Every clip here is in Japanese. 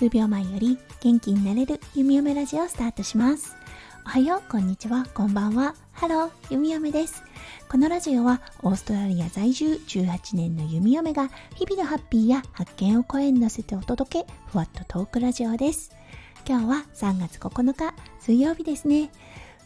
数秒前より元気になれる弓嫁ラジオをスタートします。おはようこんにちは。こんばんは。ハロー弓嫁です。このラジオはオーストラリア在住18年の弓嫁が日々のハッピーや発見を声に乗せてお届けふわっとトークラジオです。今日は3月9日水曜日ですね。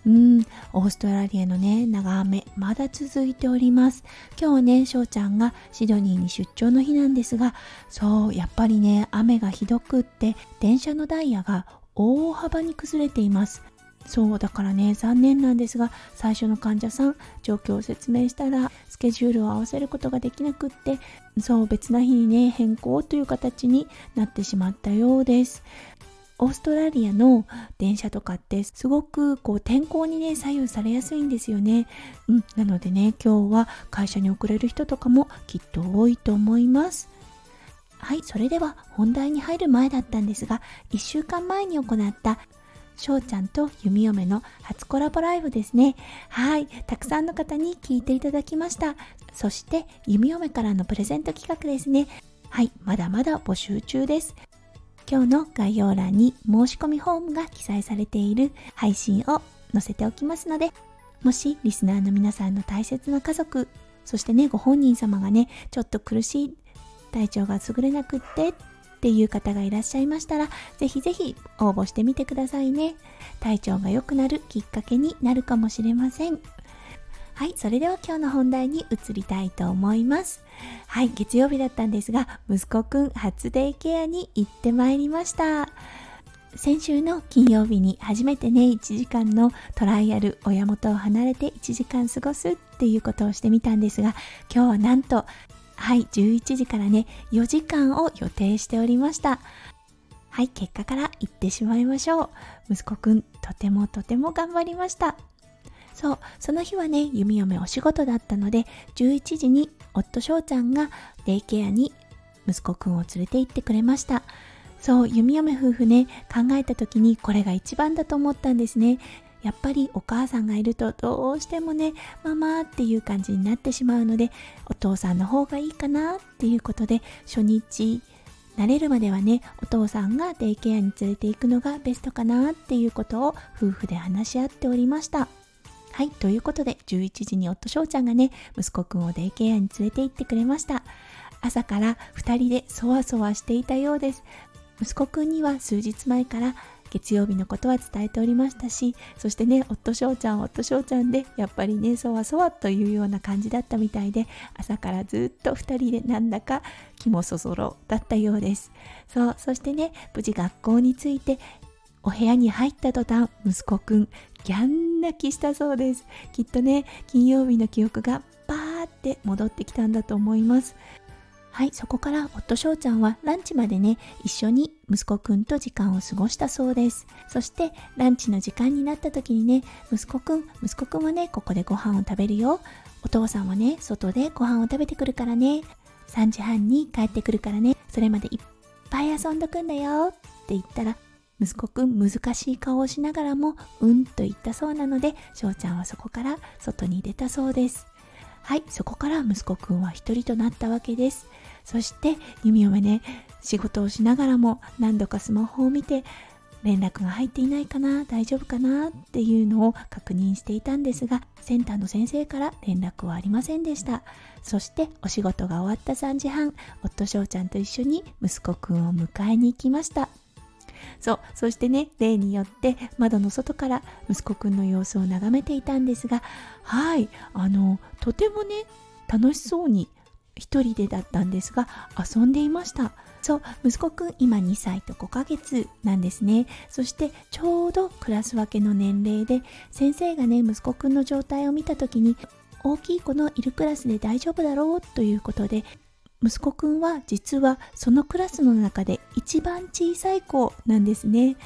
うん、オーストラリアのね、長雨、まだ続いております。今日ね、翔ちゃんがシドニーに出張の日なんですが、そう、やっぱりね、雨がひどくって、電車のダイヤが大幅に崩れています。そうだからね残念なんですが最初の患者さん状況を説明したらスケジュールを合わせることができなくってそう別な日にね変更という形になってしまったようですオーストラリアの電車とかってすごくこう天候にね左右されやすいんですよね。うん、なのでね今日は会社に遅れる人とかもきっと多いと思います。はい、それでは本題に入る前だったんですが1週間前に行った翔ちゃんと弓嫁の初コラボライブですね。はい、たくさんの方に聞いていただきました。そして弓嫁からのプレゼント企画ですね。はい、まだまだ募集中です。今日の概要欄に申し込みフォームが記載されている配信を載せておきますので、もしリスナーの皆さんの大切な家族、そしてね、ご本人様がね、ちょっと苦しい、体調が優れなくってっていう方がいらっしゃいましたら、ぜひぜひ応募してみてくださいね。体調が良くなるきっかけになるかもしれません。はい、それでは今日の本題に移りたいと思います。はい、月曜日だったんですが、息子くん初デイケアに行ってまいりました。先週の金曜日に初めてね、1時間のトライアル、親元を離れて1時間過ごすっていうことをしてみたんですが、今日はなんと、はい、11時からね、4時間を予定しておりました。はい、結果から言ってしまいましょう。息子くん、とてもとても頑張りました。そうその日はね弓嫁お仕事だったので11時に夫翔ちゃんがデイケアに息子くんを連れて行ってくれました。そう弓嫁夫婦ね考えた時にこれが一番だと思ったんですね。やっぱりお母さんがいるとどうしてもねママっていう感じになってしまうのでお父さんの方がいいかなっていうことで初日慣れるまではねお父さんがデイケアに連れて行くのがベストかなっていうことを夫婦で話し合っておりました。はい、ということで11時に夫翔ちゃんがね、息子くんをデイケアに連れて行ってくれました。朝から2人でそわそわしていたようです。息子くんには数日前から月曜日のことは伝えておりましたし、そしてね、夫翔ちゃん、夫翔ちゃんで、やっぱりね、そわそわというような感じだったみたいで、朝からずっと2人でなんだか気もそそろだったようです。そう、そしてね、無事学校に着いて、お部屋に入った途端、息子くん、ギャン泣きしたそうです。きっとね、金曜日の記憶がバーって戻ってきたんだと思います。はい、そこから夫翔ちゃんはランチまでね、一緒に息子くんと時間を過ごしたそうです。そしてランチの時間になった時にね、息子くん、息子くんはね、ここでご飯を食べるよ。お父さんはね、外でご飯を食べてくるからね。3時半に帰ってくるからね。それまでいっぱい遊んどくんだよって言ったら、息子くん難しい顔をしながらもうんと言ったそうなので翔ちゃんはそこから外に出たそうです。はいそこから息子くんは一人となったわけです。そして弓嫁ね仕事をしながらも何度かスマホを見て連絡が入っていないかな大丈夫かなっていうのを確認していたんですがセンターの先生から連絡はありませんでした。そしてお仕事が終わった3時半夫翔ちゃんと一緒に息子くんを迎えに行きました。そうそしてね例によって窓の外から息子くんの様子を眺めていたんですがはいあのとてもね楽しそうに一人でだったんですが遊んでいました。そう息子くん今2歳と5ヶ月なんですね。そしてちょうどクラス分けの年齢で先生がね息子くんの状態を見た時に大きい子のいるクラスで大丈夫だろうということで息子くんは実はそのクラスの中で一番小さい子なんですね。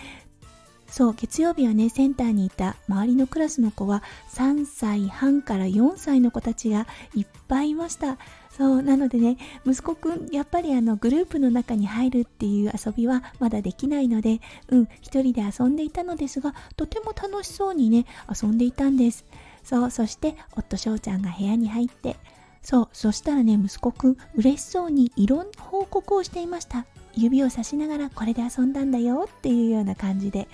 そう、月曜日はね、センターにいた周りのクラスの子は3歳半から4歳の子たちがいっぱいいました。そう、なのでね、息子くん、やっぱりあのグループの中に入るっていう遊びはまだできないので、うん、一人で遊んでいたのですが、とても楽しそうにね、遊んでいたんです。そう、そして夫翔ちゃんが部屋に入って、そうそしたらね息子くん嬉しそうにいろんな報告をしていました。指をさしながらこれで遊んだんだよっていうような感じで。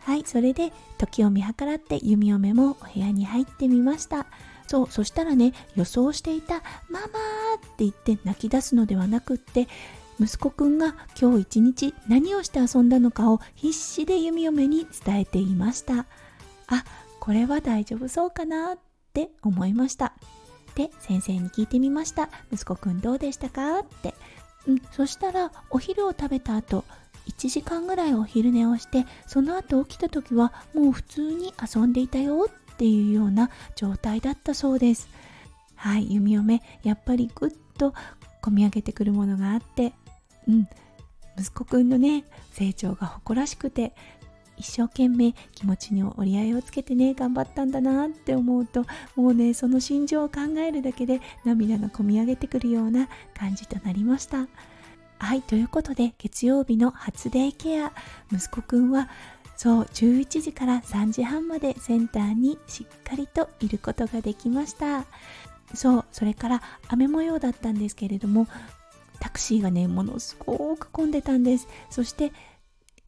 はいそれで時を見計らって弓嫁もお部屋に入ってみました。そうそしたらね予想していた「ママ!」って言って泣き出すのではなくって息子くんが今日一日何をして遊んだのかを必死で弓嫁に伝えていました。あこれは大丈夫そうかなって思いました。で先生に聞いてみました。息子くんどうでしたか？って。うんそしたらお昼を食べた後1時間ぐらいお昼寝をしてその後起きた時はもう普通に遊んでいたよっていうような状態だったそうです。はい弓嫁。やっぱりぐっと込み上げてくるものがあって。うん。息子くんのね成長が誇らしくて一生懸命気持ちに折り合いをつけてね頑張ったんだなって思うともうねその心情を考えるだけで涙がこみ上げてくるような感じとなりました。はいということで月曜日の初デイケア。息子くんはそう11時から3時半までセンターにしっかりといることができました。そうそれから雨模様だったんですけれどもタクシーがねものすごく混んでたんです。そして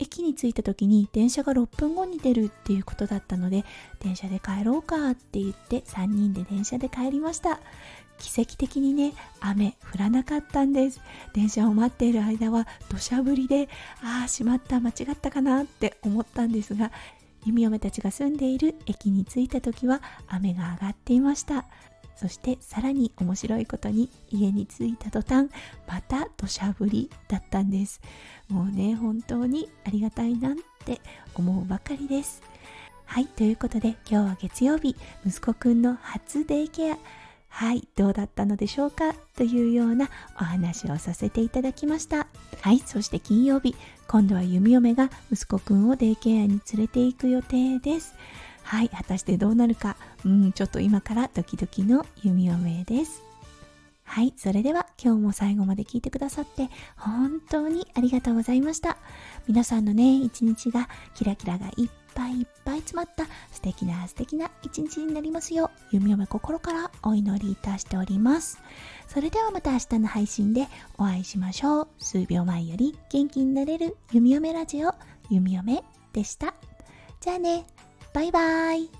駅に着いた時に電車が6分後に出るっていうことだったので電車で帰ろうかって言って3人で電車で帰りました。奇跡的にね雨降らなかったんです。電車を待っている間は土砂降りでああしまった間違ったかなって思ったんですが弓嫁たちが住んでいる駅に着いた時は雨が上がっていました。そしてさらに面白いことに家に着いた途端また土砂降りだったんです。もうね本当にありがたいなって思うばかりです。はいということで今日は月曜日息子くんの初デイケア。はいどうだったのでしょうか？というようなお話をさせていただきました。はいそして金曜日今度は弓嫁が息子くんをデイケアに連れて行く予定です。はい果たしてどうなるか。うんちょっと今からドキドキの弓嫁です。はいそれでは今日も最後まで聞いてくださって本当にありがとうございました。皆さんのね一日がキラキラがいっぱいいっぱい詰まった素敵な素敵な一日になりますよう弓嫁心からお祈りいたしております。それではまた明日の配信でお会いしましょう。数秒前より元気になれる弓嫁ラジオ弓嫁でした。じゃあね。バイバイ。